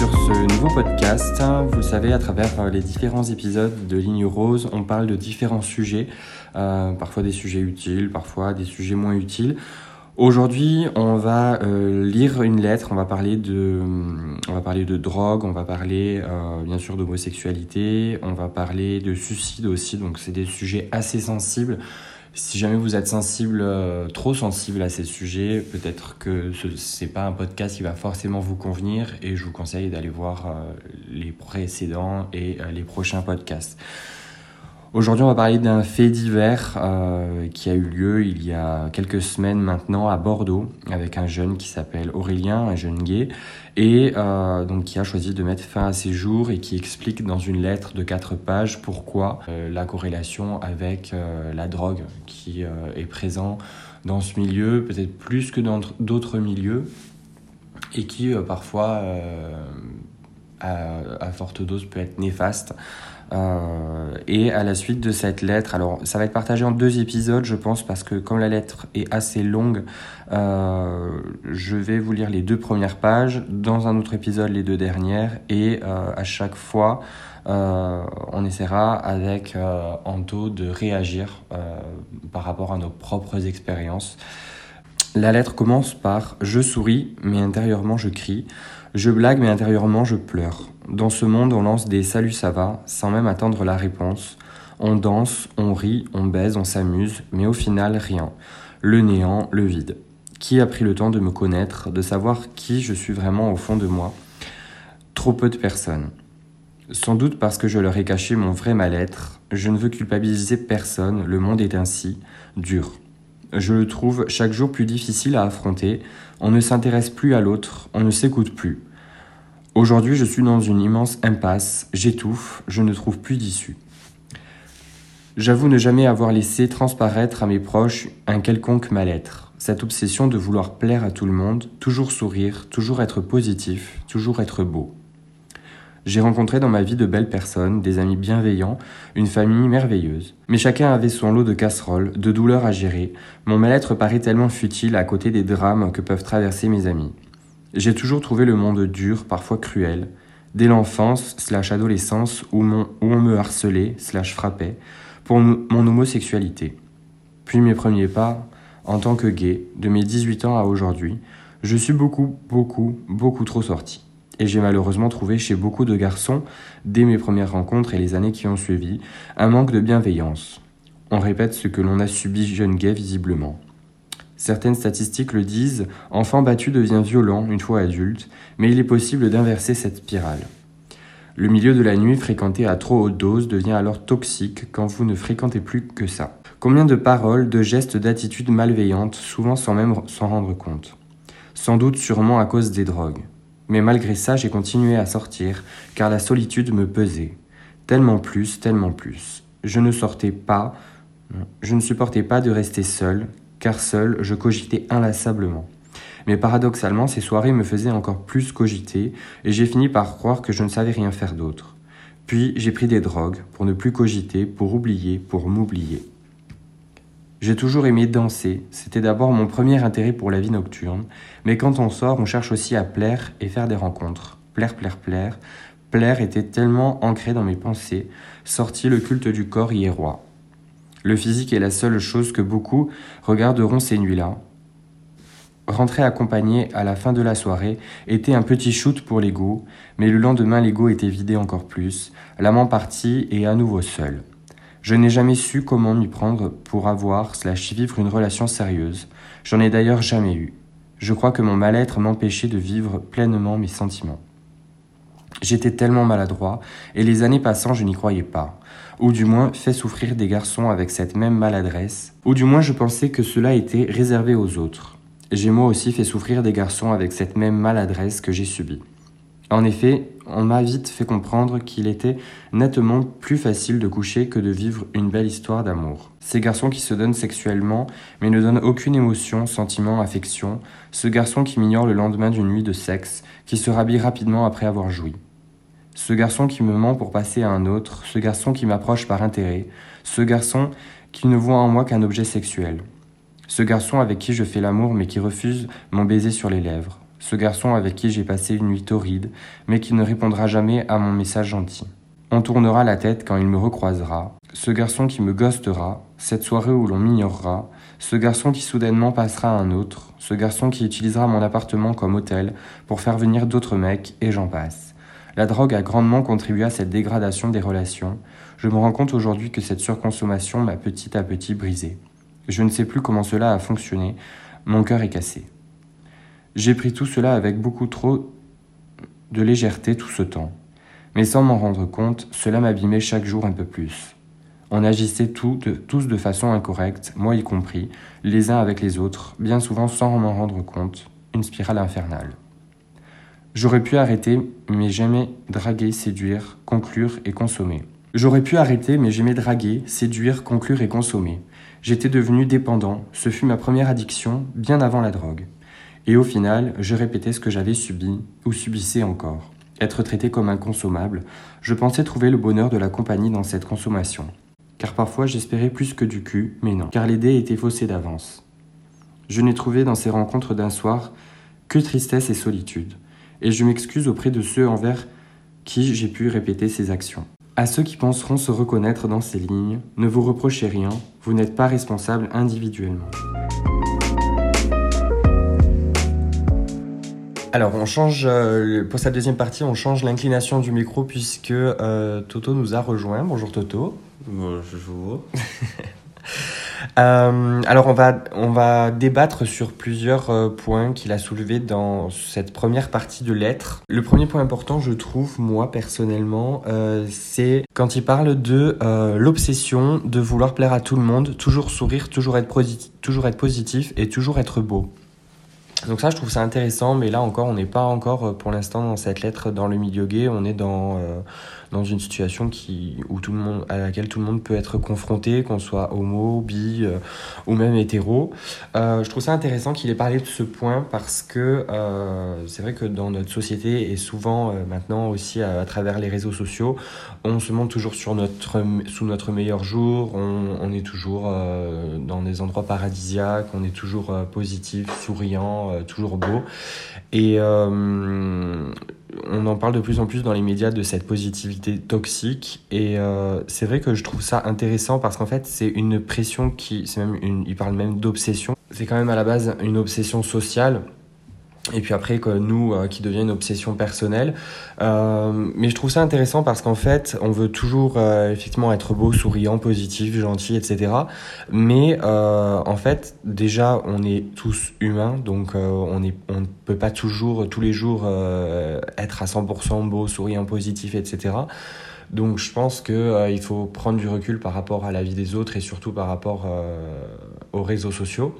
sur ce nouveau podcast. Vous savez, à travers les différents épisodes de Ligne Rose, on parle de différents sujets, euh, parfois des sujets utiles, parfois des sujets moins utiles. Aujourd'hui, on va euh, lire une lettre, on va parler de, on va parler de drogue, on va parler euh, bien sûr d'homosexualité, on va parler de suicide aussi, donc c'est des sujets assez sensibles. Si jamais vous êtes sensible, euh, trop sensible à ces sujets, peut-être que ce n'est pas un podcast qui va forcément vous convenir et je vous conseille d'aller voir euh, les précédents et euh, les prochains podcasts. Aujourd'hui, on va parler d'un fait divers qui a eu lieu il y a quelques semaines maintenant à Bordeaux avec un jeune qui s'appelle Aurélien, un jeune gay, et euh, donc qui a choisi de mettre fin à ses jours et qui explique dans une lettre de quatre pages pourquoi euh, la corrélation avec euh, la drogue qui est présent dans ce milieu, peut-être plus que dans d'autres milieux, et qui parfois à, forte dose peut être néfaste. Euh, et à la suite de cette lettre, alors ça va être partagé en deux épisodes, je pense, parce que comme la lettre est assez longue, euh, je vais vous lire les deux premières pages, dans un autre épisode les deux dernières, et euh, à chaque fois, on essaiera avec Anto de réagir par rapport à nos propres expériences. La lettre commence par Je souris, mais intérieurement je crie. Je blague, mais intérieurement je pleure. Dans ce monde, on lance des salut ça va, sans même attendre la réponse. On danse, on rit, on baise, on s'amuse, mais au final, rien. Le néant, le vide. Qui a pris le temps de me connaître, de savoir qui je suis vraiment au fond de moi? Trop peu de personnes. Sans doute parce que je leur ai caché mon vrai mal-être, je ne veux culpabiliser personne, le monde est ainsi, dur. Je le trouve chaque jour plus difficile à affronter, on ne s'intéresse plus à l'autre, on ne s'écoute plus. Aujourd'hui, je suis dans une immense impasse, j'étouffe, je ne trouve plus d'issue. J'avoue ne jamais avoir laissé transparaître à mes proches un quelconque mal-être, cette obsession de vouloir plaire à tout le monde, toujours sourire, toujours être positif, toujours être beau. J'ai rencontré dans ma vie de belles personnes, des amis bienveillants, une famille merveilleuse. Mais chacun avait son lot de casseroles, de douleurs à gérer. Mon mal-être paraît tellement futile à côté des drames que peuvent traverser mes amis. J'ai toujours trouvé le monde dur, parfois cruel. Dès l'enfance, slash adolescence, où, mon, on me harcelait, slash frappait, pour mon homosexualité. Puis mes premiers pas, en tant que gay, de mes 18 ans à aujourd'hui, je suis beaucoup, beaucoup, beaucoup trop sorti. Et j'ai malheureusement trouvé chez beaucoup de garçons, dès mes premières rencontres et les années qui ont suivi, un manque de bienveillance. On répète ce que l'on a subi jeune gay visiblement. Certaines statistiques le disent, enfant battu devient violent une fois adulte, mais il est possible d'inverser cette spirale. Le milieu de la nuit fréquenté à trop haute dose devient alors toxique quand vous ne fréquentez plus que ça. Combien de paroles, de gestes, d'attitudes malveillantes, souvent sans même s'en rendre compte? Sans doute sûrement à cause des drogues. Mais malgré ça, j'ai continué à sortir, car la solitude me pesait. Tellement plus, tellement plus. Je ne sortais pas, je ne supportais pas de rester seul, car seul, je cogitais inlassablement. Mais paradoxalement, ces soirées me faisaient encore plus cogiter, et j'ai fini par croire que je ne savais rien faire d'autre. Puis j'ai pris des drogues, pour ne plus cogiter, pour oublier, pour m'oublier. J'ai toujours aimé danser, c'était d'abord mon premier intérêt pour la vie nocturne, mais quand on sort, on cherche aussi à plaire et faire des rencontres. Plaire, plaire, plaire. Plaire était tellement ancré dans mes pensées, sorti le culte du corps y est roi. Le physique est la seule chose que beaucoup regarderont ces nuits-là. Rentrer accompagné à la fin de la soirée était un petit shoot pour l'ego, mais le lendemain l'ego était vidé encore plus, l'amant parti et à nouveau seul. Je n'ai jamais su comment m'y prendre pour avoir slash vivre une relation sérieuse. J'en ai d'ailleurs jamais eu. Je crois que mon mal-être m'empêchait de vivre pleinement mes sentiments. J'étais tellement maladroit, et les années passant, je n'y croyais pas. Ou du moins, fait souffrir des garçons avec cette même maladresse. Ou du moins, je pensais que cela était réservé aux autres. J'ai moi aussi fait souffrir des garçons avec cette même maladresse que j'ai subie. En effet, on m'a vite fait comprendre qu'il était nettement plus facile de coucher que de vivre une belle histoire d'amour. Ces garçons qui se donnent sexuellement, mais ne donnent aucune émotion, sentiment, affection, ce garçon qui m'ignore le lendemain d'une nuit de sexe, qui se rhabille rapidement après avoir joui. Ce garçon qui me ment pour passer à un autre, ce garçon qui m'approche par intérêt, ce garçon qui ne voit en moi qu'un objet sexuel. Ce garçon avec qui je fais l'amour mais qui refuse mon baiser sur les lèvres. Ce garçon avec qui j'ai passé une nuit torride, mais qui ne répondra jamais à mon message gentil. On tournera la tête quand il me recroisera, ce garçon qui me ghostera, cette soirée où l'on m'ignorera, ce garçon qui soudainement passera à un autre, ce garçon qui utilisera mon appartement comme hôtel pour faire venir d'autres mecs, et j'en passe. La drogue a grandement contribué à cette dégradation des relations. Je me rends compte aujourd'hui que cette surconsommation m'a petit à petit brisé. Je ne sais plus comment cela a fonctionné. Mon cœur est cassé. J'ai pris tout cela avec beaucoup trop de légèreté tout ce temps. Mais sans m'en rendre compte, cela m'abîmait chaque jour un peu plus. On agissait tous de façon incorrecte, moi y compris, les uns avec les autres, bien souvent sans m'en rendre compte, une spirale infernale. J'aurais pu arrêter, mais j'aimais draguer, séduire, conclure et consommer. J'aurais pu arrêter, mais j'aimais draguer, séduire, conclure et consommer. J'étais devenu dépendant, ce fut ma première addiction, bien avant la drogue. Et au final, je répétais ce que j'avais subi, ou subissais encore. Être traité comme inconsommable, je pensais trouver le bonheur de la compagnie dans cette consommation. Car parfois j'espérais plus que du cul, mais non, car l'idée était faussée d'avance. Je n'ai trouvé dans ces rencontres d'un soir que tristesse et solitude, et je m'excuse auprès de ceux envers qui j'ai pu répéter ces actions. À ceux qui penseront se reconnaître dans ces lignes, ne vous reprochez rien, vous n'êtes pas responsable individuellement. Alors, on change, euh, pour cette deuxième partie, on change l'inclination du micro puisque euh, Toto nous a rejoint. Bonjour Toto. Bonjour. euh, alors, on va, on va débattre sur plusieurs points qu'il a soulevés dans cette première partie de l'être. Le premier point important, je trouve, moi personnellement, c'est quand il parle de l'obsession de vouloir plaire à tout le monde, toujours sourire, toujours être, toujours être positif et toujours être beau. Donc ça, je trouve ça intéressant, mais là encore, on n'est pas encore euh, pour l'instant dans cette lettre dans le milieu gay. On est dans euh, dans une situation qui où tout le monde à laquelle tout le monde peut être confronté, qu'on soit homo, bi euh, ou même hétéro. je trouve ça intéressant qu'il ait parlé de ce point parce que c'est vrai que dans notre société et souvent maintenant aussi à, travers les réseaux sociaux, on se montre toujours sur notre sous notre meilleur jour. On, est toujours dans des endroits paradisiaques. On est toujours positif, souriant euh, toujours beau. Et euh, on en parle de plus en plus dans les médias de cette positivité toxique. Et euh, c'est vrai que je trouve ça intéressant parce qu'en fait, c'est une pression qui. C'est même une, il parle même d'obsession. C'est quand même à la base une obsession sociale et puis après que nous euh, qui devient une obsession personnelle. Euh, mais je trouve ça intéressant parce qu'en fait on veut toujours euh, effectivement être beau souriant positif gentil etc mais en fait déjà on est tous humains. Donc on est on ne peut pas toujours tous les jours être à 100% beau souriant positif etc donc je pense que il faut prendre du recul par rapport à la vie des autres et surtout par rapport aux réseaux sociaux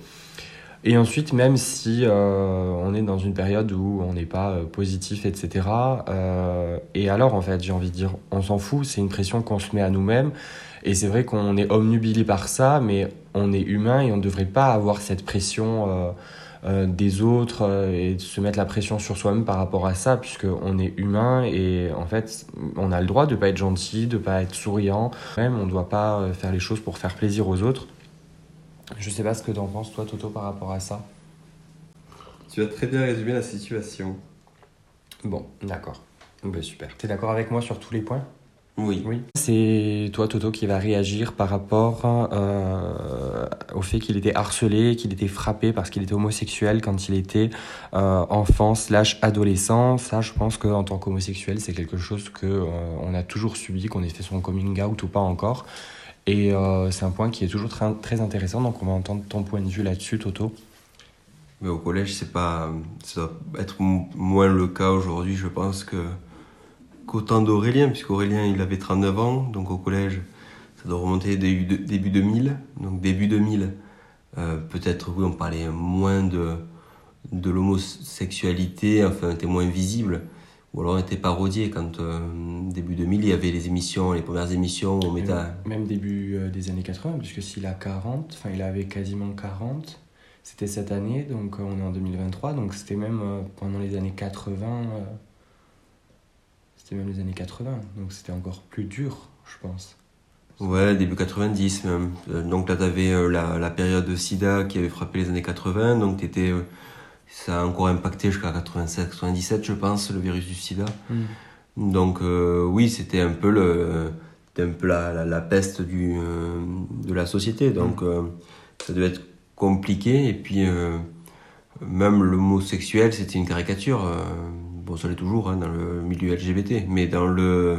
et ensuite, même si euh, on est dans une période où on n'est pas euh, positif, etc. Euh, et alors, en fait, j'ai envie de dire, on s'en fout, c'est une pression qu'on se met à nous-mêmes. Et c'est vrai qu'on est omnubilé par ça, mais on est humain et on ne devrait pas avoir cette pression des autres et se mettre la pression sur soi-même par rapport à ça, puisqu'on est humain et en fait, on a le droit de ne pas être gentil, de ne pas être souriant. Même, on ne doit pas faire les choses pour faire plaisir aux autres. Je sais pas ce que t'en penses, toi, Toto, par rapport à ça. Tu as très bien résumé la situation. Bon, d'accord. Ben, super. T'es d'accord avec moi sur tous les points? Oui. Oui. C'est toi, Toto, qui va réagir par rapport euh, au fait qu'il était harcelé, qu'il était frappé parce qu'il était homosexuel quand il était euh, enfant slash adolescent. Ça, je pense qu'en tant qu'homosexuel, c'est quelque chose que euh, on a toujours subi, qu'on ait fait son coming out ou pas encore. Et euh, c'est un point qui est toujours très, très, intéressant, donc on va entendre ton point de vue là-dessus, Toto. Mais au collège, c'est pas, ça doit être moins le cas aujourd'hui, je pense, que, qu'au temps d'Aurélien, puisqu'Aurélien, il avait 39 ans, donc au collège, ça doit remonter début, début 2000. Donc début 2000, euh, peut-être, oui, on parlait moins de, de l'homosexualité, enfin, était moins visible ou alors on était parodié quand euh, début 2000 il y avait les émissions les premières émissions où on mettait même, début euh, des années 80 puisque s'il a 40 enfin il avait quasiment 40 c'était cette année donc euh, on est en 2023 donc c'était même pendant les années 80 c'était même les années 80 donc c'était encore plus dur je pense. Ouais début 90 même. Donc là t'avais la, la période de sida qui avait frappé les années 80 donc t'étais ça a encore impacté jusqu'à 96-97, je pense, le virus du sida. Mm. Donc oui, c'était un peu le un peu la, la, peste du, de la société. Donc ça devait être compliqué. Et puis même l'homosexuel, c'était une caricature. bon, ça l'est toujours hein, dans le milieu LGBT, mais dans le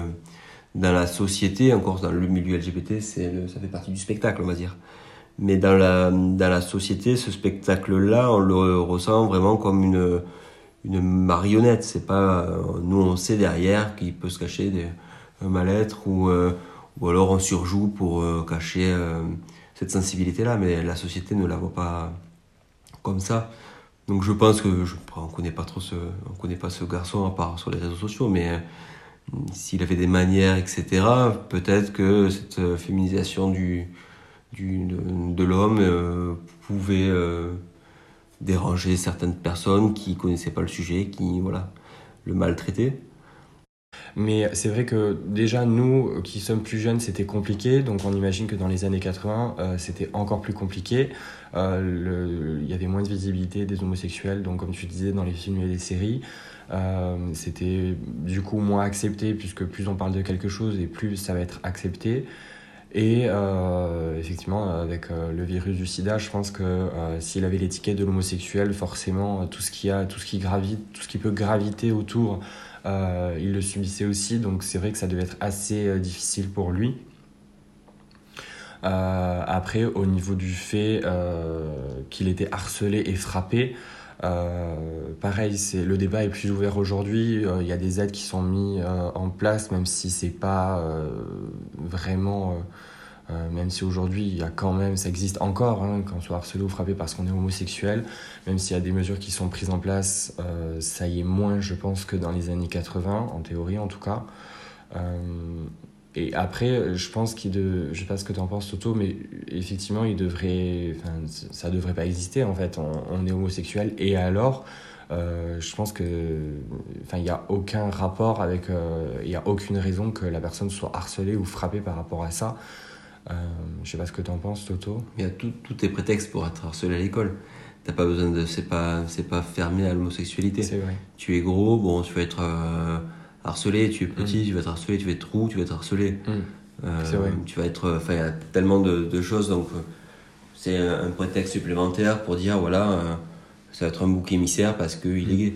dans la société, encore dans le milieu LGBT, ça fait partie du spectacle, on va dire. Mais dans la, dans la société, ce spectacle-là, on le ressent vraiment comme une, une marionnette. C'est pas, nous on sait derrière qu'il peut se cacher des, un mal-être ou, euh, ou alors on surjoue pour euh, cacher euh, cette sensibilité-là, mais la société ne la voit pas comme ça. Donc je pense que je, on connaît pas trop ce, on connaît pas ce garçon à part sur les réseaux sociaux, mais s'il avait des manières, etc., peut-être que cette euh, féminisation du, de, l'homme euh, pouvait euh, déranger certaines personnes qui connaissaient pas le sujet, qui voilà, le maltraitaient. Mais c'est vrai que déjà, nous qui sommes plus jeunes, c'était compliqué. Donc on imagine que dans les années 80, c'était encore plus compliqué. Il y avait moins de visibilité des homosexuels, donc comme tu disais, dans les films et les séries. Euh, c'était du coup moins accepté puisque plus on parle de quelque chose et plus ça va être accepté. Et euh, effectivement, avec euh, le virus du sida, je pense que s'il avait l'étiquette de l'homosexuel, forcément, tout ce qui a, tout ce qui gravite, tout ce qui peut graviter autour, il le subissait aussi. Donc c'est vrai que ça devait être assez difficile pour lui. après, au niveau du fait qu'il était harcelé et frappé, euh, pareil, c'est le débat est plus ouvert aujourd'hui. Euh, il y a des aides qui sont mises euh, en place, même si c'est pas vraiment, même si aujourd'hui il y a quand même, ça existe encore, hein, quand on soit harcelé ou frappé parce qu'on est homosexuel, même s'il y a des mesures qui sont prises en place, ça y est moins, je pense, que dans les années 80, en théorie en tout cas. Et après, je pense qu'il de, je sais pas ce que tu en penses, Toto, mais effectivement, il devrait, enfin, ça devrait pas exister en fait. On, est homosexuel et alors, euh, je pense que, enfin, il n'y a aucun rapport avec, euh, il n'y a aucune raison que la personne soit harcelée ou frappée par rapport à ça. Euh, je sais pas ce que tu en penses, Toto. Il y a tout, tout est prétexte pour être harcelé à l'école. T'as pas besoin de, c'est pas, c'est pas fermé à l'homosexualité. C'est vrai. Tu es gros, bon, tu vas être euh, harcelé, tu es petit, mm. tu vas être harcelé, tu vas être roux, tu vas être harcelé. Mm. Euh, vrai. Tu vas être. Enfin, il y a tellement de, choses, donc euh, c'est un, prétexte supplémentaire pour dire voilà, euh, ça va être un bouc émissaire parce qu'il est gay.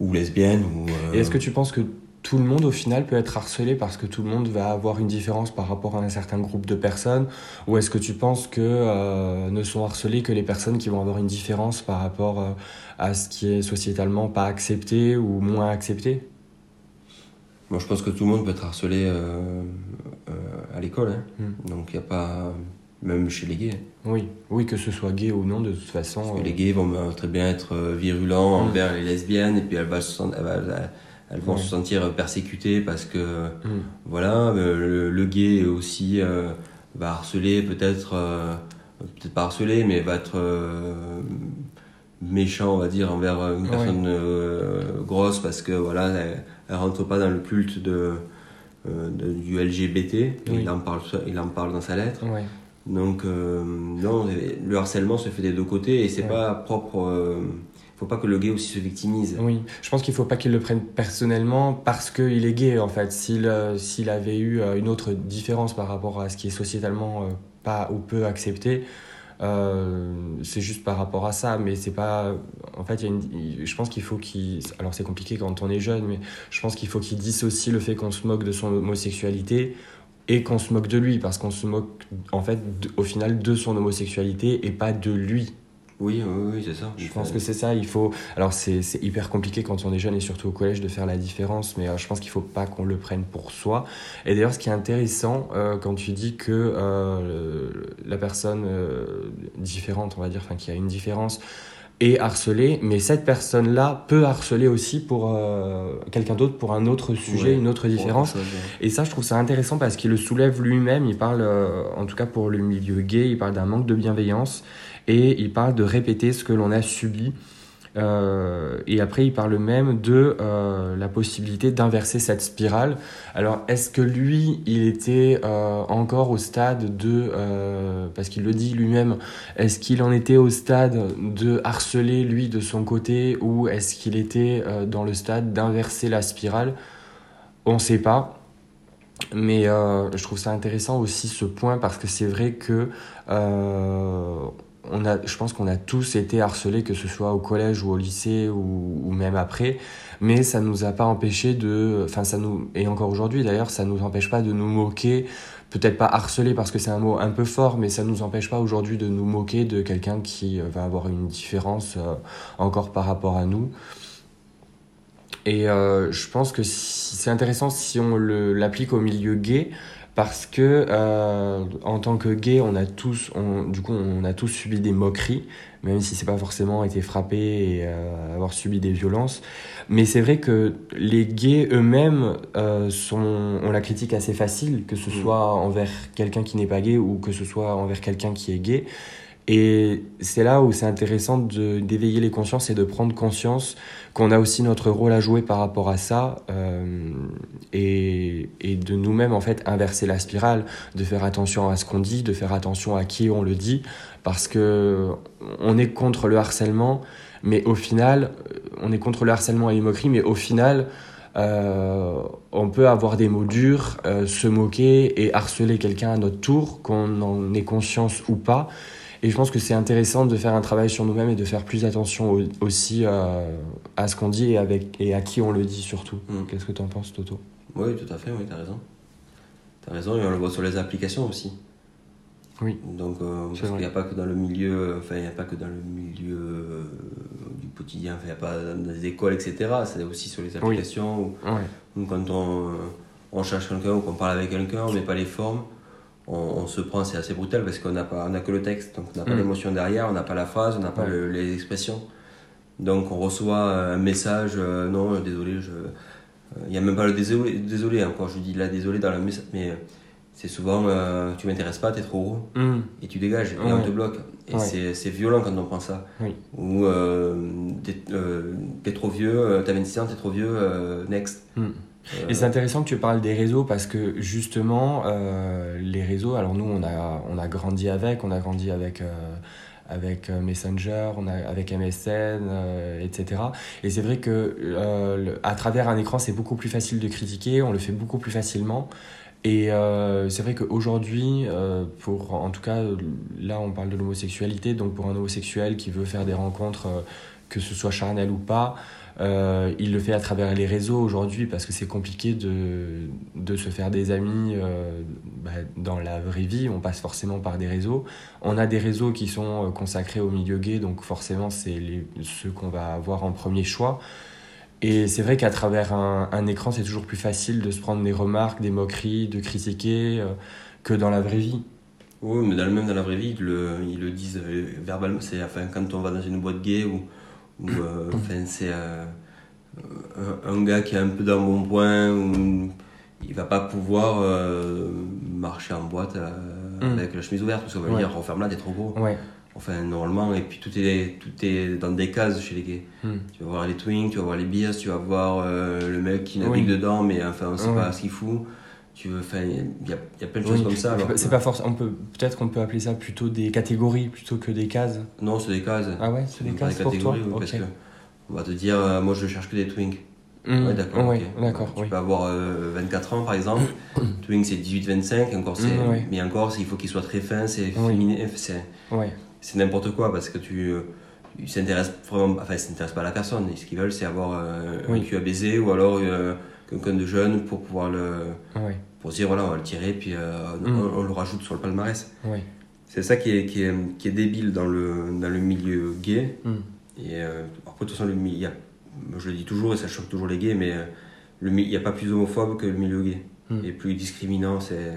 Ou lesbienne. Ou, Et est-ce que tu penses que tout le monde au final peut être harcelé parce que tout le monde va avoir une différence par rapport à un certain groupe de personnes? Ou est-ce que tu penses que ne sont harcelés que les personnes qui vont avoir une différence par rapport à ce qui est sociétalement pas accepté ou moins accepté? Moi, je pense que tout le monde peut être harcelé euh, euh, à l'école. Hein. Hmm. Donc, il n'y a pas. Même chez les gays. Oui, oui, que ce soit gay ou non, de toute façon. Parce que les gays vont très bien être euh, virulents hmm. envers les lesbiennes, et puis elles, vont se, elles vont se sentir persécutées parce que, hmm. voilà, le, gay aussi va harceler, peut-être, peut-être pas harceler, mais va être méchant, on va dire, envers une personne grosse parce que, voilà, elle rentre pas dans le culte de, euh, du LGBT. Il, en parle, il en parle dans sa lettre. Donc, euh, non, le harcèlement se fait des deux côtés et c'est pas propre. Euh, faut pas que le gay aussi se victimise. Oui, je pense qu'il faut pas qu'il le prenne personnellement parce qu'il est gay en fait. S'il s'il avait eu une autre différence par rapport à ce qui est sociétalement pas ou peu accepté, euh, c'est juste par rapport à ça, mais c'est pas. En fait, y a une... je pense qu'il faut qu'il. Alors, c'est compliqué quand on est jeune, mais je pense qu'il faut qu'il dissocie le fait qu'on se moque de son homosexualité et qu'on se moque de lui, parce qu'on se moque, en fait, au final, de son homosexualité et pas de lui. Oui, oui, c'est ça. Je pense que c'est ça. Il faut. Alors, c'est hyper compliqué quand on est jeune et surtout au collège de faire la différence, mais euh, je pense qu'il faut pas qu'on le prenne pour soi. Et d'ailleurs, ce qui est intéressant euh, quand tu dis que euh, la personne différente, on va dire, enfin, qui a une différence, est harcelée, mais cette personne-là peut harceler aussi pour quelqu'un d'autre pour un autre sujet, une autre différence. Et ça, je trouve ça intéressant parce qu'il le soulève lui-même. Il parle, en tout cas pour le milieu gay, il parle d'un manque de bienveillance et il parle de répéter ce que l'on a subi. Euh, et après, il parle même de euh, la possibilité d'inverser cette spirale. Alors, est-ce que lui, il était euh, encore au stade de, parce qu'il le dit lui-même, est-ce qu'il en était au stade de harceler lui de son côté ou est-ce qu'il était dans le stade d'inverser la spirale? On ne sait pas. Mais je trouve ça intéressant aussi ce point parce que c'est vrai que on a, je pense qu'on a tous été harcelés, que ce soit au collège ou au lycée ou, même après, mais ça nous a pas empêché de, enfin ça nous, et encore aujourd'hui d'ailleurs, ça nous empêche pas de nous moquer, peut-être pas harceler parce que c'est un mot un peu fort, mais ça nous empêche pas aujourd'hui de nous moquer de quelqu'un qui va avoir une différence euh, encore par rapport à nous. Et euh, je pense que c'est intéressant si on l'applique au milieu gay, parce que euh, en tant que gay, on a tous, du coup, on a tous subi des moqueries, même si c'est pas forcément été frappé et euh, avoir subi des violences. Mais c'est vrai que les gays eux-mêmes euh, sont, ont la critique assez facile, que ce mm. soit envers quelqu'un qui n'est pas gay ou que ce soit envers quelqu'un qui est gay. Et c'est là où c'est intéressant d'éveiller les consciences et de prendre conscience qu'on a aussi notre rôle à jouer par rapport à ça euh, et, et, de nous-mêmes en fait inverser la spirale, de faire attention à ce qu'on dit, de faire attention à qui on le dit, parce que on est contre le harcèlement, mais au final, on est contre le harcèlement et les moqueries, mais au final, euh, on peut avoir des mots durs, euh, se moquer et harceler quelqu'un à notre tour, qu'on en ait conscience ou pas. Et je pense que c'est intéressant de faire un travail sur nous-mêmes et de faire plus attention aussi euh, à ce qu'on dit et, avec, et à qui on le dit surtout. Mm. Qu'est-ce que tu en penses, Toto? Oui, tout à fait, oui, tu as raison. Tu as raison, et on le voit sur les applications aussi. Oui. Donc, euh, parce qu'il n'y a pas que dans le milieu, enfin, il n'y a pas que dans le milieu euh, du quotidien, il n'y a pas dans les écoles, etc. C'est aussi sur les applications ou, quand on, on cherche quelqu'un ou qu'on parle avec quelqu'un, on ne met pas les formes on, se prend, c'est assez brutal parce qu'on n'a pas, on que le texte, donc on n'a pas mm. l'émotion derrière, on n'a pas la phrase, on n'a pas les expressions. Donc on reçoit un message, euh, non, désolé, je. Il n'y a même pas le désolé, désolé encore, je dis là désolé dans le message, mais c'est souvent euh, tu m'intéresses pas, tu es trop gros, mm. et tu dégages, et on te bloque. Et c'est violent quand on prend ça. Ou euh, t'es es trop vieux, t'as 26 ans, t'es trop vieux, next. Mm. Et c'est intéressant que tu parles des réseaux parce que justement, euh, les réseaux, alors nous, on a, on a grandi avec, on a grandi avec, euh, avec euh, Messenger, on a, avec MSN, etc. Et c'est vrai que à travers un écran, c'est beaucoup plus facile de critiquer, on le fait beaucoup plus facilement. Et c'est vrai qu'aujourd'hui, pour en tout cas, là on parle de l'homosexualité, donc pour un homosexuel qui veut faire des rencontres, que ce soit charnel ou pas, euh, il le fait à travers les réseaux aujourd'hui parce que c'est compliqué de, de, se faire des amis euh, bah, dans la vraie vie. On passe forcément par des réseaux. On a des réseaux qui sont euh, consacrés au milieu gay, donc forcément c'est ceux qu'on va avoir en premier choix. Et c'est vrai qu'à travers un, écran, c'est toujours plus facile de se prendre des remarques, des moqueries, de critiquer que dans la vraie vie. Oui, mais dans, même dans la vraie vie, ils le, ils le disent verbalement. C'est enfin, quand on va dans une boîte gay ou ou euh, enfin, c'est euh, un, gars qui est un peu dans mon point, où il va pas pouvoir euh, marcher en boîte mm. avec la chemise ouverte, parce qu'on va dire referme là, t'es trop gros. Enfin, normalement, et puis tout est, tout est dans des cases chez les gays. Mm. Tu vas voir les twins, tu vas voir les beers, tu vas voir le mec qui navigue dedans, mais enfin, on sait pas ce qu'il fout tu veux il y a, y a, plein de choses comme ça c'est pas forcément on peut peut-être qu'on peut appeler ça plutôt des catégories plutôt que des cases. Non c'est des cases. Ah ouais c'est des cases des catégories pour toi parce que on va te dire euh, moi je cherche que des twinks. Mmh. ouais d'accord tu peux avoir 24 euh, ans par exemple. Twink c'est 18 25 encore c'est mmh, mais encore il faut qu'il soit très fin c'est féminin c'est c'est n'importe quoi parce que tu euh, ils s'intéressent vraiment enfin ils s'intéressent pas à la personne. Ce qu'ils veulent c'est avoir un cul à baiser ou alors quelqu'un de jeune pour pouvoir le pour dire voilà on va le tirer puis euh, mm. on, le rajoute sur le palmarès. C'est ça qui est, qui est, qui, est, débile dans le, dans le milieu gay. Mm. et euh, après de toute façon le, y a, je le dis toujours et ça choque toujours les gays mais euh, il n'y a pas plus homophobe que le milieu gay. Mm. et plus discriminant c'est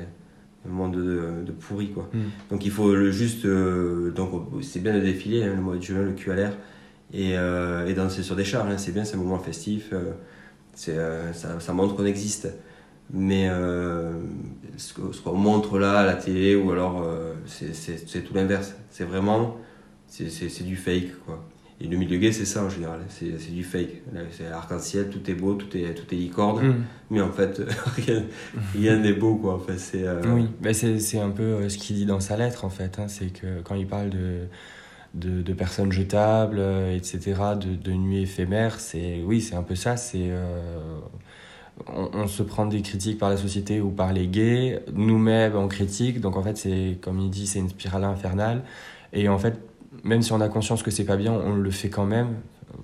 un monde de, de, pourri quoi. Donc il faut le juste donc c'est bien de défiler hein, le mois de juin le cul à l'air. Et, et danser sur des chars hein, c'est bien c'est un moment festif ça, ça montre qu'on existe mais euh, ce qu'on montre là à la télé, ou alors euh, c'est tout l'inverse. C'est vraiment, c'est du fake, quoi. Et le milieu gay, c'est ça en général, c'est du fake. C'est arc-en-ciel, tout est beau, tout est, tout est licorne, Mm. mais en fait, rien rien n'est beau, quoi. En fait, c'est, euh, Oui, bah, c'est un peu euh, ce qu'il dit dans sa lettre en fait. hein, c'est que quand il parle de, de, de personnes jetables, etc., de, de nuits éphémères, c'est oui, c'est un peu ça. C'est euh, on, on se prend des critiques par la société ou par les gays, nous-mêmes on critique. Donc en fait, c'est comme il dit, c'est une spirale infernale. Et en fait, même si on a conscience que c'est pas bien, on le fait quand même.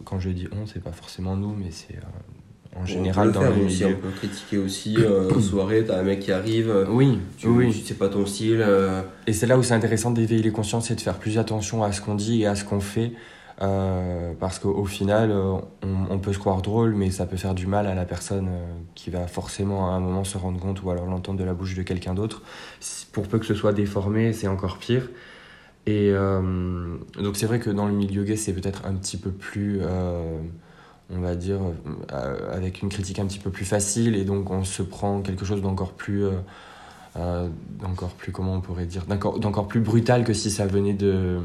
Quand je dis on, c'est pas forcément nous, mais c'est euh, en on général peut dans le le faire, aussi, milieu. on peut critiquer aussi euh, en soirée, t'as un mec qui arrive, euh, Oui, tu, oui. tu sais pas ton style. euh, Et c'est là où c'est intéressant d'éveiller les consciences et de faire plus attention à ce qu'on dit et à ce qu'on fait. Euh, parce qu'au final, euh, on, peut se croire drôle, mais ça peut faire du mal à la personne euh, qui va forcément à un moment se rendre compte ou alors l'entendre de la bouche de quelqu'un d'autre. Pour peu que ce soit déformé, c'est encore pire. Et donc c'est vrai que dans le milieu gay, c'est peut-être un petit peu plus, on va dire, avec une critique un petit peu plus facile, et donc on se prend quelque chose d'encore plus, d'encore plus, comment on pourrait dire, d'encore plus brutal que si ça venait de,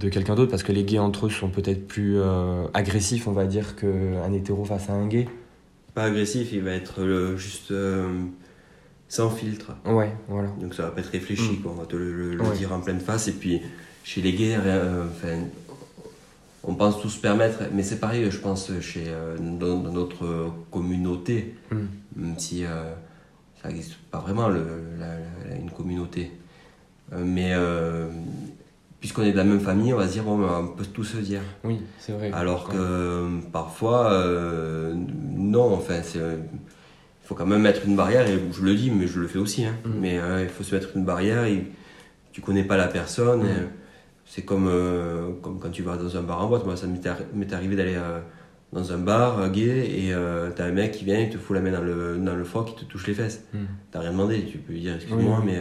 de quelqu'un d'autre, parce que les gays entre eux sont peut-être plus euh, agressifs, on va dire, qu'un hétéro face à un gay. pas agressif, il va être euh, juste euh, sans filtre. Ouais, voilà. Donc ça va pas être réfléchi, Mm. quoi. on va te le, le- le Ouais. dire en pleine face. Et puis chez les gays, euh, on pense tous se permettre, mais c'est pareil, je pense, chez, dans, dans notre communauté, Mm. même si ça n'existe pas vraiment le, la- la- une communauté. Mais puisqu'on est de la même famille, on va se dire, bon, ben, on peut tout se dire. Oui, c'est vrai. Alors que euh, parfois, euh, non, enfin, c'est, il faut quand même mettre une barrière, et je le dis, mais je le fais aussi, hein. Mm. mais euh, il faut se mettre une barrière, et tu connais pas la personne, Mm. c'est comme, euh, comme quand tu vas dans un bar en boîte, moi ça m'est arri- m'est arrivé d'aller dans un bar gay, et t'as un mec qui vient, il te fout la main dans le, dans le froc, il te touche les fesses. Mm. T'as rien demandé, tu peux lui dire excuse-moi, Oui. mais...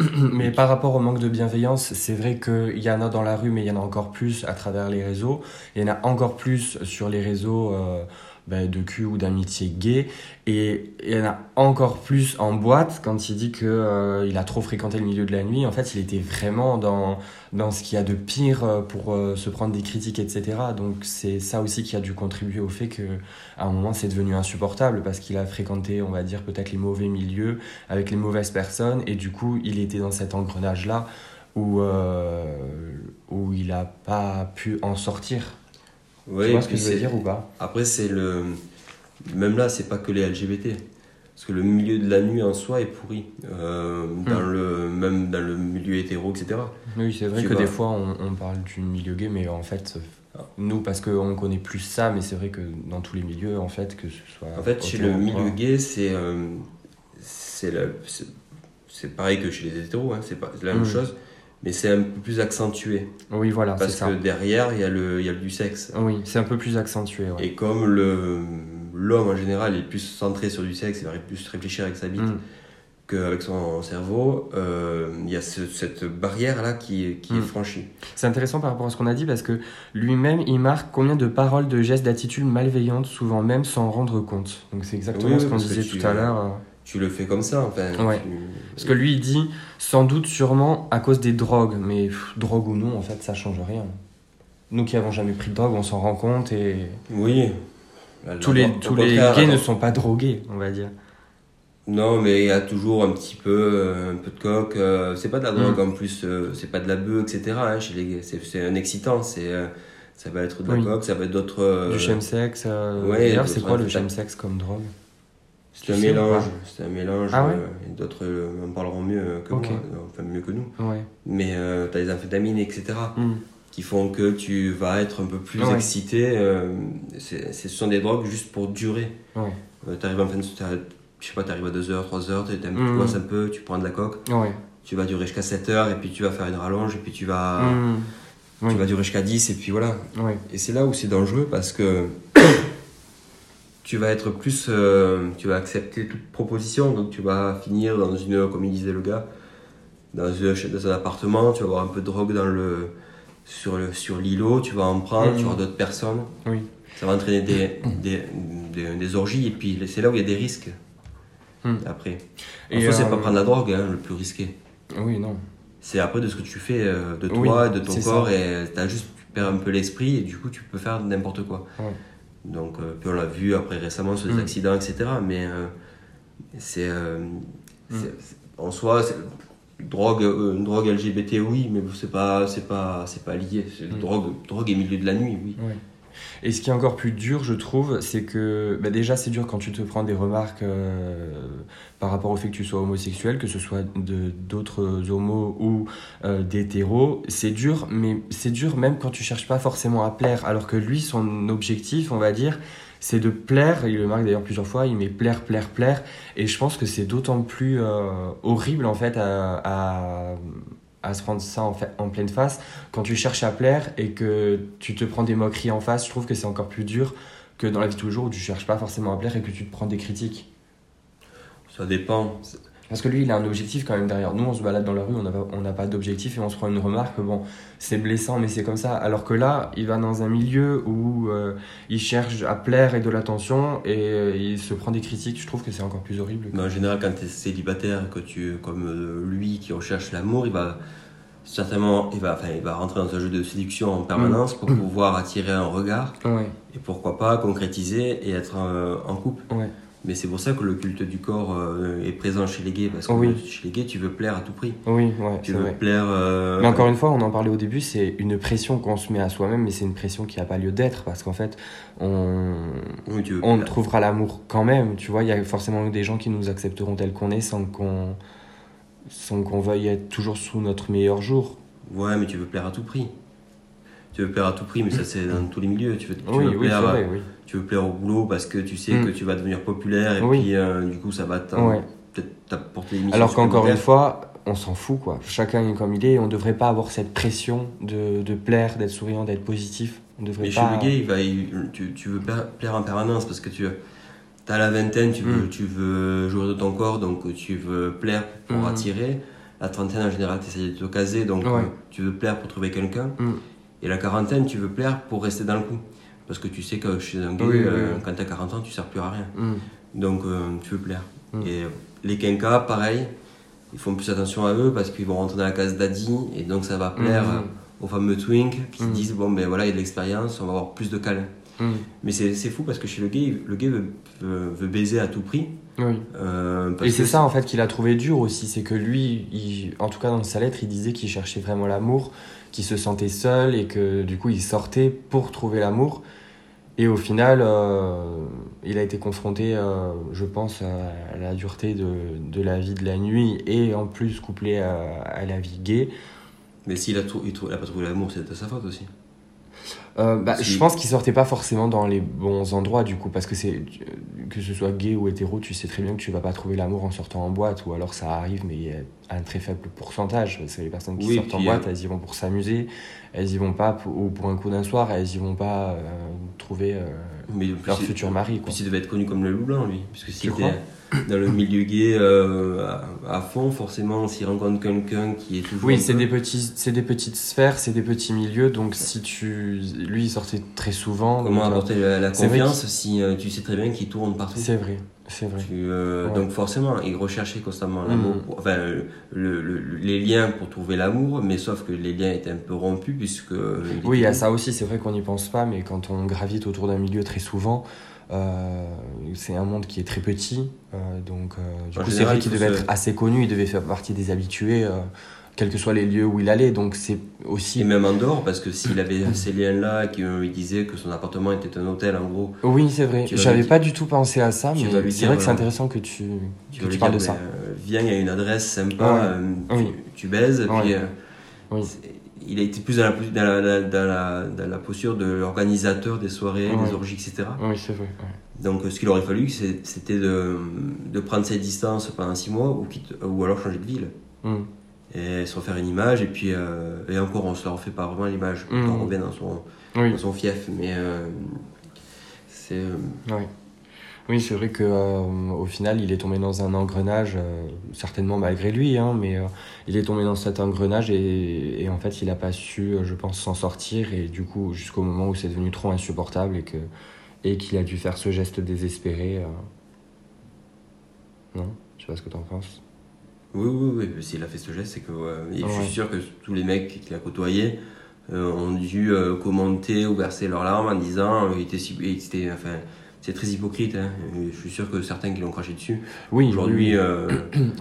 Mais par rapport au manque de bienveillance, c'est vrai qu'il y en a dans la rue, mais il y en a encore plus à travers les réseaux. Il y en a encore plus sur les réseaux euh, ben, de cul ou d'amitié gay. Et il y en a encore plus en boîte quand il dit qu'il il a trop fréquenté le milieu de la nuit. En fait, il était vraiment dans, dans ce qu'il y a de pire euh, pour euh, se prendre des critiques, etc. Donc c'est ça aussi qui a dû contribuer au fait que à un moment c'est devenu insupportable parce qu'il a fréquenté, on va dire, peut-être les mauvais milieux avec les mauvaises personnes et du coup il était dans cet engrenage là où, euh, où il n'a pas pu en sortir. Ouais, tu vois ce que je veux dire ou pas Après, c'est le. Même là, c'est pas que les LGBT. Parce que le milieu de la nuit en soi est pourri. Euh, dans Hmm. le, même dans le milieu hétéro, etc. Oui, c'est vrai Tu que vois. des fois on, on parle du milieu gay, mais en fait, nous parce qu'on connaît plus ça, mais c'est vrai que dans tous les milieux, en fait, que ce soit. En fait, chez le milieu gay, c'est. euh, c'est pareil que chez les hétéros, hein, c'est la même Hmm. chose. Mais c'est un peu plus accentué. Oui, voilà, Parce ça. que derrière, il y, a le- il y a du sexe. Oui, c'est un peu plus accentué. Ouais. Et comme le l'homme en général est plus centré sur du sexe, il va plus réfléchir avec sa bite Mm. qu'avec son cerveau, euh, il y a ce- cette barrière-là qui, qui est Mm. franchie. C'est intéressant par rapport à ce qu'on a dit parce que lui-même, il marque combien de paroles, de gestes, d'attitudes malveillantes, souvent même sans rendre compte. Donc c'est exactement Oui, ce qu'on disait tu- tout à l'heure. Tu le fais comme ça, enfin. Ouais. tu- Parce que lui, il dit sans doute, sûrement à cause des drogues. Mais pff, drogue ou non, en fait, ça change rien. Nous qui avons jamais pris de drogue, on s'en rend compte et Oui. La- tous les, tous les gays ne sont pas drogués, on va dire. Non, mais il y a toujours un petit peu, euh, un peu de coke. euh, c'est pas de la drogue Mm. en plus, euh, c'est pas de la bœuf, etc. hein, chez les gays. C'est, un excitant. C'est, euh, ça va être de la Oui. coke, ça va être d'autres. du chemsex. euh, ouais, D'ailleurs, d'autres c'est quoi le chemsex comme drogue? C'est un Tu mélange. C'est un mélange. Ah ouais euh, d'autres euh, en parleront mieux euh, que moi, enfin mieux que nous. Ouais. Mais euh, t'as les amphétamines, etc. Mm. qui font que tu vas être un peu plus Ouais. excité. euh, c'est, ce sont des drogues juste pour durer. Ouais. Euh, t'arrives en fin de je sais pas, t'arrives à 2h, 3h, t'es un Mhm. peu, un peu, tu prends de la Ouais. tu vas durer jusqu'à 7h et puis tu vas faire une rallonge et puis tu vas, Mm. Oui. tu vas durer jusqu'à 10 et puis voilà. Et c'est là où c'est dangereux parce que tu vas être plus, euh, tu vas accepter toute proposition, donc tu vas finir dans une, comme il disait le gars, dans, une- dans un appartement, tu vas avoir un peu de drogue dans le, sur, le, sur l'îlot, tu vas en prendre, tu vas avoir d'autres personnes, Oui. ça va entraîner des, des, des, des orgies et puis c'est là où il y a des risques Mhm. après. En Et, c'est euh, pas prendre la drogue hein, le plus risqué. Oui, non. C'est après de ce que tu fais euh, de Oui, toi, et de ton corps ça. et t'as juste, perds un peu l'esprit et du coup tu peux faire n'importe quoi. Ouais. Donc, euh, puis on l'a vu après récemment sur des Mm. accidents, etc. Mais euh, c'est. euh, Mm. c'est- en soi, c'est- drogue, une drogue LGBT, oui, mais c'est pas, c'est pas, c'est pas lié. C'est drogue, drogue et milieu de la nuit, oui. Et ce qui est encore plus dur, je trouve, c'est que bah déjà c'est dur quand tu te prends des remarques euh, par rapport au fait que tu sois homosexuel, que ce soit de d'autres homos ou euh, d'hétéros. C'est dur, mais c'est dur même quand tu cherches pas forcément à plaire. Alors que lui, son objectif, on va dire, c'est de plaire. Il le marque d'ailleurs plusieurs fois. Il met plaire, plaire, plaire. Et je pense que c'est d'autant plus euh, horrible en fait à, à à se prendre ça en, en pleine face quand tu cherches à plaire et que tu te prends des moqueries en face, je trouve que c'est encore plus dur que dans la vie de tous les jours où tu cherches pas forcément à plaire et que tu te prends des critiques. Ça dépend. Parce que lui, il a un objectif quand même derrière. Nous, on se balade dans la rue, on n'a pas, on pas d'objectif et on se prend une remarque, bon, c'est blessant, mais c'est comme ça. Alors que là, il va dans un milieu où euh, il cherche à plaire et de l'attention et euh, il se prend des critiques. Je trouve que c'est encore plus horrible. Mais en général, quand tu es célibataire, que tu, comme euh, lui qui recherche l'amour, il va certainement, il va, enfin, il va rentrer dans un jeu de séduction en permanence pour pouvoir attirer un regard Ouais, et pourquoi pas concrétiser et être en couple. ouais. Mais c'est pour ça que le culte du corps euh, est présent chez les gays, parce que Oui. chez les gays, tu veux plaire à tout prix. Oui, ouais, Tu veux vrai. plaire. euh, Mais encore une fois, on en parlait au début, c'est une pression qu'on se met à soi-même, mais c'est une pression qui n'a pas lieu d'être parce qu'en fait, on, oui, on trouvera l'amour quand même. Tu vois, il y a forcément des gens qui nous accepteront tel qu'on est sans qu'on sans qu'on veuille être toujours sous notre meilleur jour. Ouais, mais tu veux plaire à tout prix. Tu veux plaire à tout prix, mais ça c'est dans tous les milieux. Tu veux, tu oui, veux oui, plaire, vrai, oui. Tu veux plaire au boulot parce que tu sais Mm. que tu vas devenir populaire et Oui. puis euh, du coup ça va Ouais. t'apporter des missions Alors qu'encore une fois, on s'en fout, quoi. Chacun est comme il est et on ne devrait pas avoir cette pression de, de plaire, d'être souriant, d'être positif. On devrait Mais chez pas... le gay, il va, il- tu, tu veux plaire, en permanence parce que tu as la vingtaine, tu veux, Mm. tu veux jouer de ton corps, donc tu veux plaire pour Mm. attirer. La trentaine, en général, tu essaies de te caser, donc Ouais. tu veux plaire pour trouver quelqu'un. Et la quarantaine, tu veux plaire pour rester dans le coup. Parce que tu sais que chez un gay, Oui, euh, oui. quand tu as 40 ans, tu sers plus à rien. Mm. Donc euh, tu veux plaire. Mm. Et les quinquas, pareil, ils font plus attention à eux parce qu'ils vont rentrer dans la case daddy et donc ça va plaire Mm. euh, aux fameux twink qui Mm. disent bon ben voilà il y a de l'expérience, on va avoir plus de câlins. Mais c'est fou parce que chez le gay, le gay veut, veut, veut baiser à tout prix. Oui. euh, Et c'est ça en fait qu'il a trouvé dur aussi, c'est que lui, il- en tout cas dans sa lettre, il disait qu'il cherchait vraiment l'amour, qu'il se sentait seul et que du coup il sortait pour trouver l'amour. Et au final, euh, il a été confronté, euh, je pense, à la dureté de, de la vie de la nuit et en plus couplé à, à la vie gay. Mais s'il a, il a pas trouvé l'amour, c'est de sa faute aussi. Euh, bah, Je pense qu'il sortait pas forcément dans les bons endroits du coup, parce que c'est que ce soit gay ou hétéro, tu sais très bien que tu vas pas trouver l'amour en sortant en boîte, ou alors ça arrive, mais à un très faible pourcentage. C'est les personnes qui Oui, sortent en boîte, euh, elles y vont pour s'amuser, elles y vont pas pour, ou pour un coup d'un soir, elles y vont pas euh, trouver euh, Mais leur futur mari. Quoi. Puis il devait être connu comme le loup blanc, lui. Puisque Tu s'il était dans le milieu gay euh, à, à fond, forcément, s'il rencontre quelqu'un qui est toujours. Oui, c'est des, petits, des petites sphères, c'est des petits milieux, donc si tu. Lui, il sortait très souvent. Comment donc, apporter la, la confiance si tu sais très bien qu'il tourne partout? C'est vrai, c'est vrai. Tu, euh, Ouais. Donc forcément, il recherchait constamment l'amour, pour- enfin le- le- le- les liens pour trouver l'amour, mais sauf que les liens étaient un peu rompus puisque. euh, Oui, il y a ça aussi, c'est vrai qu'on n'y pense pas, mais quand on gravite autour d'un milieu très souvent, euh, c'est un monde qui est très petit. euh, donc, du En coup, c'est vrai il qu'il devait se- être assez connu, il devait faire partie des habitués, quels que soient les lieux où il allait. Donc, c'est aussi. Et même en dehors, parce que s'il avait ces liens-là, qui euh, disait que son appartement était un hôtel, en gros, Oui, c'est vrai. J'avais pas du tout pensé à ça, mais c'est vrai que c'est euh, intéressant que tu, tu que tu parles dire, de ça. euh, viens, il y a une adresse sympa, Ouais. euh, Oui. tu, tu baises, Ouais. puis. euh, Oui. il a été plus dans la, dans la, dans la, dans la posture de l'organisateur des soirées, Ouais. des orgies, etc. Oui, c'est vrai. Donc ce qu'il aurait fallu, c'était de, de prendre ses distances pendant six mois ou, quitte- ou alors changer de ville. Mm. Et se refaire une image, et puis euh, et encore, on se la refait pas vraiment l'image. Mm. On revient dans son, Oui. dans son fief, mais euh, c'est. euh, Oui, oui c'est vrai que au final, il est tombé dans un engrenage, certainement malgré lui, hein, mais il est tombé dans cet engrenage et, et en fait, il n'a pas su, je pense, s'en sortir et du coup, jusqu'au moment où c'est devenu trop insupportable et que et qu'il a dû faire ce geste désespéré. Non, je sais pas ce que t'en penses? Oui, oui, oui. S'il a fait ce geste, c'est que. euh, et Je Ouais. suis sûr que tous les mecs qu'il a côtoyés, ont dû commenter ou verser leurs larmes en disant il était, enfin, c'est très hypocrite. Hein. Je suis sûr que certains qui l'ont craché dessus, oui, aujourd'hui,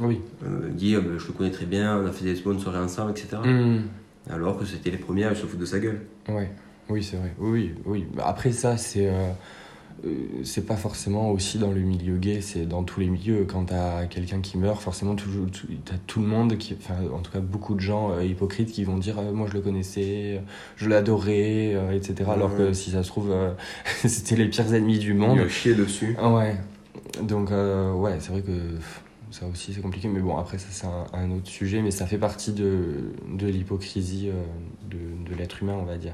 oui. dit je le connais très bien, on a fait des bonnes soirées ensemble, etc. Mm. Alors que c'était les premiers à se foutre de sa gueule. Ouais. Oui, c'est vrai. Oui, oui. Après ça, c'est euh, c'est pas forcément aussi dans le milieu gay, c'est dans tous les milieux. Quand t'as quelqu'un qui meurt, forcément, t'as tout le monde, qui, enfin, en tout cas beaucoup de gens euh, hypocrites qui vont dire euh, Moi je le connaissais, je l'adorais, etc. Alors que si ça se trouve, c'était les pires ennemis du monde. Il a chier dessus. Ah ouais. Donc, ouais, c'est vrai que ça aussi c'est compliqué. Mais bon, après, ça c'est un, autre sujet, mais ça fait partie de, de l'hypocrisie de, de l'être humain, on va dire.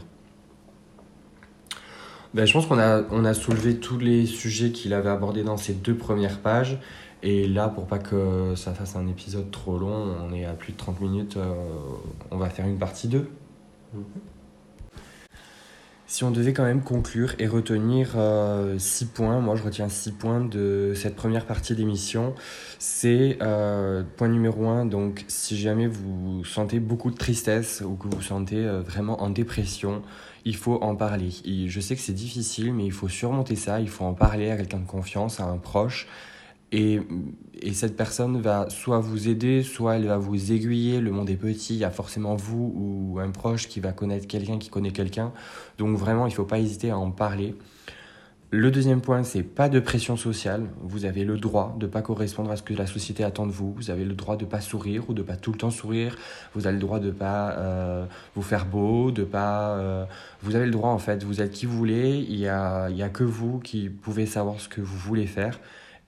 Ben, je pense qu'on a, on a soulevé tous les sujets qu'il avait abordés dans ces deux premières pages. Et là, pour pas que ça fasse un épisode trop long, on est à plus de 30 minutes, euh, on va faire une partie 2. Mhm. Si on devait quand même conclure et retenir 6 euh, points, moi je retiens 6 points de cette première partie d'émission, c'est euh, point numéro 1, donc si jamais vous sentez beaucoup de tristesse ou que vous vous sentez vraiment en dépression, il faut en parler. je sais que c'est difficile, mais il faut surmonter ça, il faut en parler à quelqu'un de confiance, à un proche. Et, cette personne va soit vous aider, soit elle va vous aiguiller. Le monde est petit, il y a forcément vous ou un proche qui va connaître quelqu'un qui connaît quelqu'un. Donc vraiment, il ne faut pas hésiter à en parler. Le deuxième point, c'est pas de pression sociale. Vous avez le droit de pas correspondre à ce que la société attend de vous. Vous avez le droit de pas sourire ou de pas tout le temps sourire. Vous avez le droit de pas euh, vous faire beau, de pas. Euh, vous avez le droit en fait. Vous êtes qui vous voulez. Il y a, il y a que vous qui pouvez savoir ce que vous voulez faire.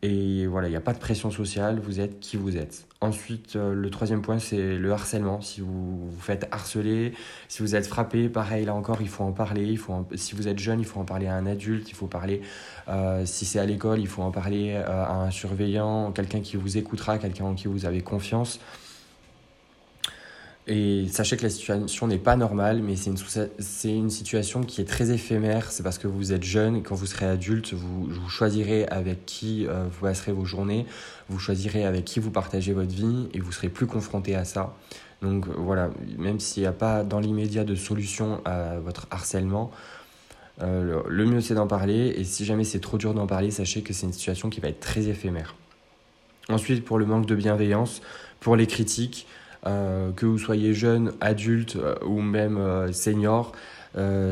Et voilà, il n'y a pas de pression sociale, vous êtes qui vous êtes. Ensuite, euh, le troisième point, c'est le harcèlement. Si vous vous faites harceler, si vous êtes frappé, pareil, là encore, il faut en parler. Il faut Si vous êtes jeune, il faut en parler à un adulte, il faut parler, euh, si c'est à l'école, il faut en parler euh, à un surveillant, quelqu'un qui vous écoutera, quelqu'un en qui vous avez confiance. Et sachez que la situation n'est pas normale, mais c'est une, une situation qui est très éphémère. C'est parce que vous êtes jeune et quand vous serez adulte, vous, vous choisirez avec qui euh, vous passerez vos journées, vous choisirez avec qui vous partagez votre vie et vous serez plus confronté à ça. Donc voilà, même s'il n'y a pas dans l'immédiat de solution à votre harcèlement, euh, le mieux c'est d'en parler. Et si jamais c'est trop dur d'en parler, sachez que c'est une situation qui va être très éphémère. Ensuite, pour le manque de bienveillance, pour les critiques, euh, que vous soyez jeune, adulte euh, ou même euh, senior,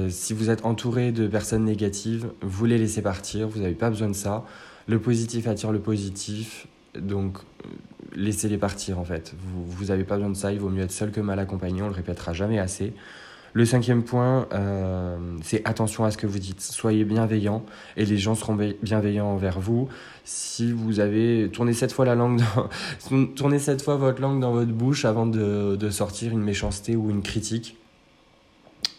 si vous êtes entouré de personnes négatives, vous les laissez partir, vous n'avez pas besoin de ça. Le positif attire le positif, donc laissez-les partir en fait. Vous n'avez pas besoin de ça, il vaut mieux être seul que mal accompagné, on le répétera jamais assez. Le cinquième point, euh, c'est attention à ce que vous dites. Soyez bienveillant et les gens seront bienveillants envers vous. Si vous avez tourné cette fois la votre langue dans votre bouche avant de, sortir une méchanceté ou une critique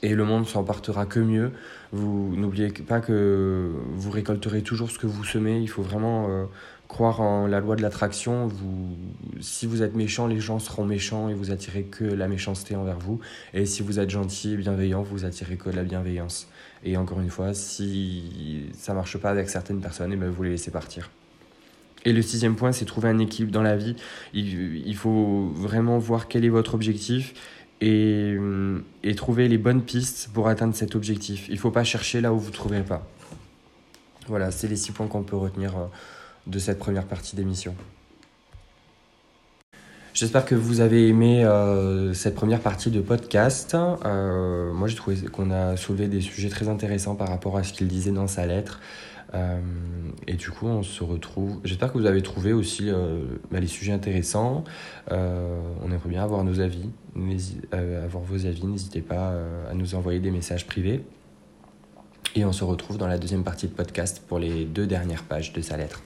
et le monde s'en partira que mieux. Vous n'oubliez pas que vous récolterez toujours ce que vous semez. Il faut vraiment euh, croire en la loi de l'attraction. Vous, si vous êtes méchant, les gens seront méchants et vous attirez que la méchanceté envers vous. Et si vous êtes gentil et bienveillant, vous attirez que la bienveillance. Et encore une fois, si ça marche pas avec certaines personnes, et eh bien vous les laissez partir. Et le sixième point, c'est trouver un équilibre dans la vie. Il, il, faut vraiment voir quel est votre objectif et, et, trouver les bonnes pistes pour atteindre cet objectif. Il ne faut pas chercher là où vous ne trouverez pas. Voilà, c'est les six points qu'on peut retenir euh, de cette première partie d'émission. J'espère que vous avez aimé euh, cette première partie de podcast. Euh, moi, j'ai trouvé qu'on a soulevé des sujets très intéressants par rapport à ce qu'il disait dans sa lettre. Euh, et du coup, on se retrouve. J'espère que vous avez trouvé aussi bah, les sujets intéressants. on aimerait bien avoir nos avis, avoir vos avis. N'hésitez pas à nous envoyer des messages privés. Et on se retrouve dans la deuxième partie de podcast pour les deux dernières pages de sa lettre.